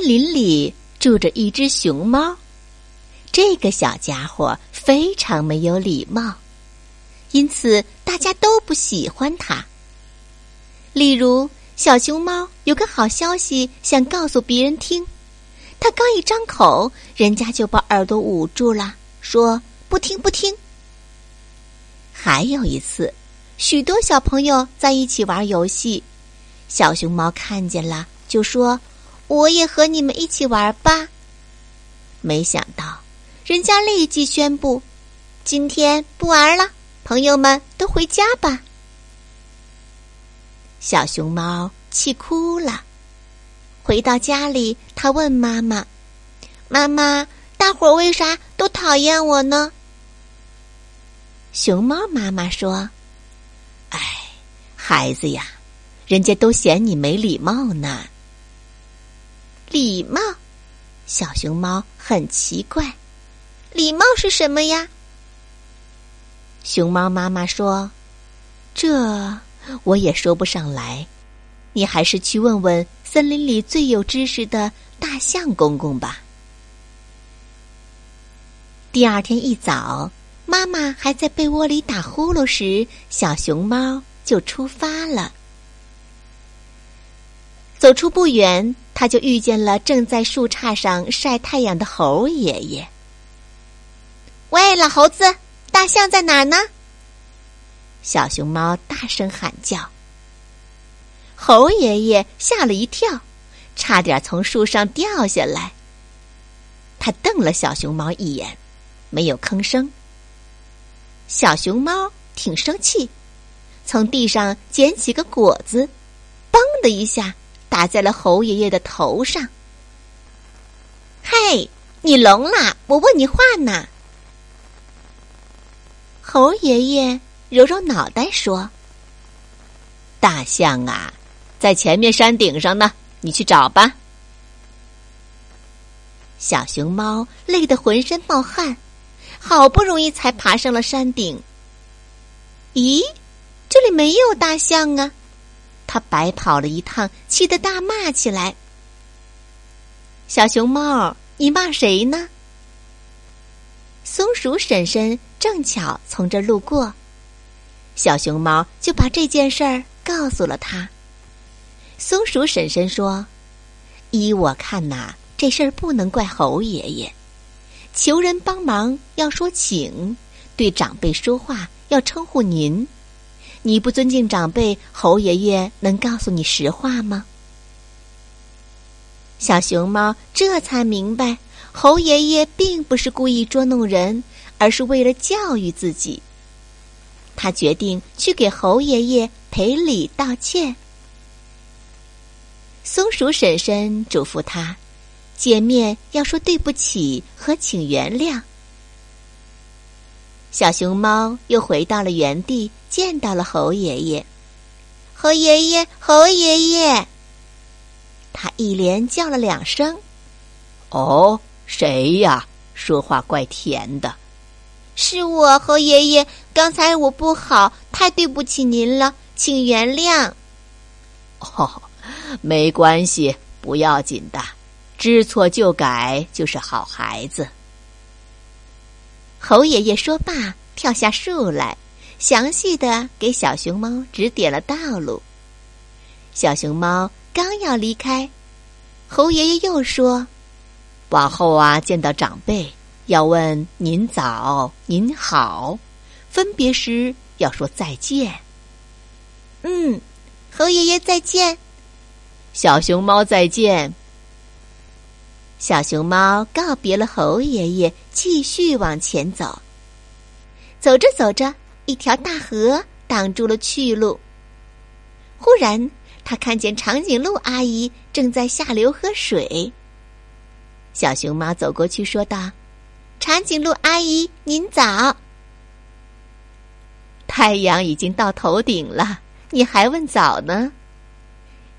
林里住着一只熊猫，这个小家伙非常没有礼貌，因此大家都不喜欢它。例如，小熊猫有个好消息想告诉别人听，它刚一张口，人家就把耳朵捂住了，说“不听，不听”。还有一次，许多小朋友在一起玩游戏，小熊猫看见了，就说。我也和你们一起玩吧。没想到，人家立即宣布：“今天不玩了，朋友们都回家吧。”小熊猫气哭了。回到家里，他问妈妈：“妈妈，大伙儿为啥都讨厌我呢？”熊猫妈妈说：“哎，孩子呀，人家都嫌你没礼貌呢。”礼貌，小熊猫很奇怪，礼貌是什么呀？熊猫妈妈说：“这我也说不上来，你还是去问问森林里最有知识的大象公公吧。”第二天一早，妈妈还在被窝里打呼噜时，小熊猫就出发了。走出不远。他就遇见了正在树杈上晒太阳的猴爷爷。喂，老猴子，大象在哪儿呢？小熊猫大声喊叫。猴爷爷吓了一跳，差点从树上掉下来。他瞪了小熊猫一眼，没有吭声。小熊猫挺生气，从地上捡起个果子，嘣的一下。打在了猴爷爷的头上。嘿，你聋啦？我问你话呢。猴爷爷揉揉脑袋说：“大象啊，在前面山顶上呢，你去找吧。”小熊猫累得浑身冒汗，好不容易才爬上了山顶。咦，这里没有大象啊！他白跑了一趟，气得大骂起来。小熊猫，你骂谁呢？松鼠婶婶正巧从这路过，小熊猫就把这件事儿告诉了他。松鼠婶婶说：“依我看呐，这事儿不能怪猴爷爷，求人帮忙要说请，对长辈说话要称呼您。”你不尊敬长辈，猴爷爷能告诉你实话吗？小熊猫这才明白，猴爷爷并不是故意捉弄人，而是为了教育自己。他决定去给猴爷爷赔礼道歉。松鼠婶婶嘱咐他，见面要说对不起和请原谅。小熊猫又回到了原地，见到了猴爷爷。猴爷爷，猴爷爷！他一连叫了两声。哦，谁呀？说话怪甜的。是我，猴爷爷。刚才我不好，太对不起您了，请原谅。哦，没关系，不要紧的，知错就改就是好孩子。猴爷爷说罢，跳下树来，详细的给小熊猫指点了道路。小熊猫刚要离开，猴爷爷又说：“往后啊，见到长辈要问您早、您好，分别时要说再见。”嗯，猴爷爷再见，小熊猫再见。小熊猫告别了猴爷爷，继续往前走。走着走着，一条大河挡住了去路。忽然，他看见长颈鹿阿姨正在下流喝水。小熊猫走过去说道：“长颈鹿阿姨，您早。”太阳已经到头顶了，你还问早呢？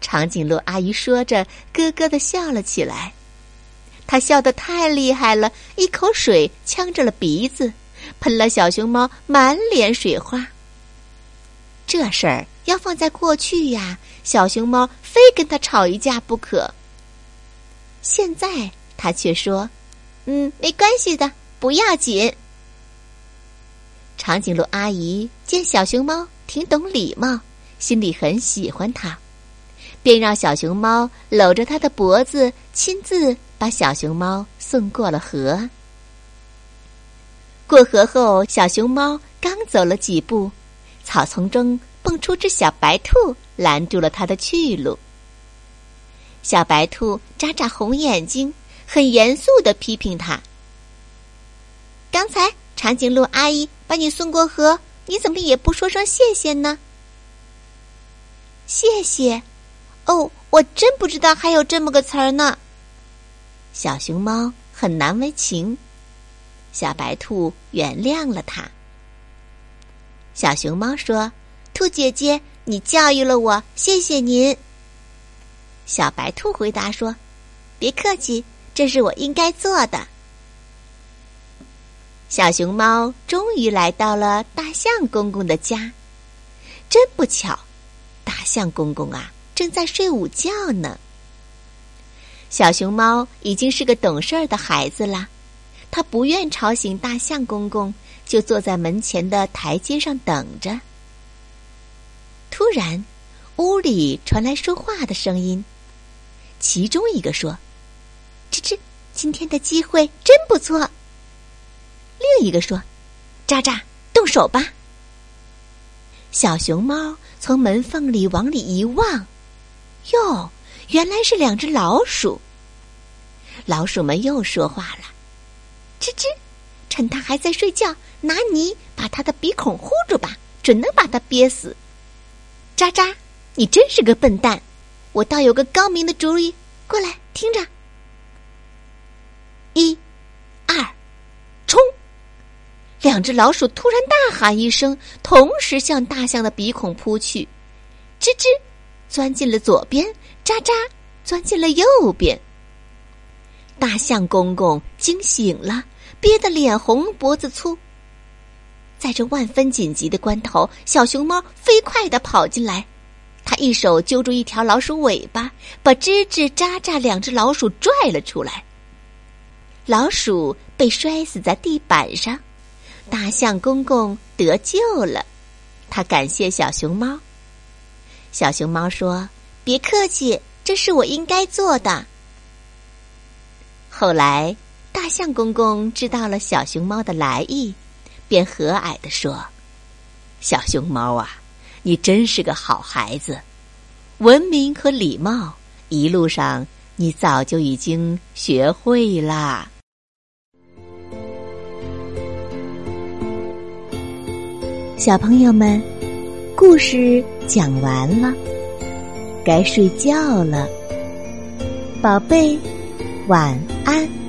长颈鹿阿姨说着，咯咯的笑了起来。他笑得太厉害了，一口水呛着了鼻子，喷了小熊猫满脸水花。这事儿要放在过去呀，小熊猫非跟他吵一架不可。现在他却说：“嗯，没关系的，不要紧。”长颈鹿阿姨见小熊猫挺懂礼貌，心里很喜欢它，便让小熊猫搂着它的脖子，亲自把小熊猫送过了河。过河后，小熊猫刚走了几步，草丛中蹦出只小白兔，拦住了它的去路。小白兔眨眨红眼睛，很严肃的批评他：“刚才。”长颈鹿阿姨把你送过河，你怎么也不说声谢谢呢？谢谢，哦，我真不知道还有这么个词儿呢。小熊猫很难为情，小白兔原谅了它。小熊猫说：“兔姐姐，你教育了我，谢谢您。”小白兔回答说：“别客气，这是我应该做的。”小熊猫终于来到了大象公公的家，真不巧，大象公公啊正在睡午觉呢。小熊猫已经是个懂事儿的孩子了，它不愿吵醒大象公公，就坐在门前的台阶上等着。突然，屋里传来说话的声音，其中一个说：“吱吱，今天的机会真不错。”另一个说：“渣渣，动手吧。”小熊猫从门缝里往里一望，哟，原来是两只老鼠。老鼠们又说话了：“吱吱，趁他还在睡觉，拿泥把他的鼻孔糊住吧，准能把他憋死。”渣渣，你真是个笨蛋！我倒有个高明的主意，过来听着。一。二，冲两只老鼠突然大喊一声，同时向大象的鼻孔扑去，吱吱，钻进了左边；喳喳，钻进了右边。大象公公惊醒了，憋得脸红脖子粗。在这万分紧急的关头，小熊猫飞快的跑进来，他一手揪住一条老鼠尾巴，把吱吱、喳喳两只老鼠拽了出来。老鼠被摔死在地板上。大象公公得救了，他感谢小熊猫。小熊猫说：“别客气，这是我应该做的。”后来，大象公公知道了小熊猫的来意，便和蔼地说：“小熊猫啊，你真是个好孩子，文明和礼貌一路上你早就已经学会啦。”小朋友们，故事讲完了，该睡觉了，宝贝，晚安。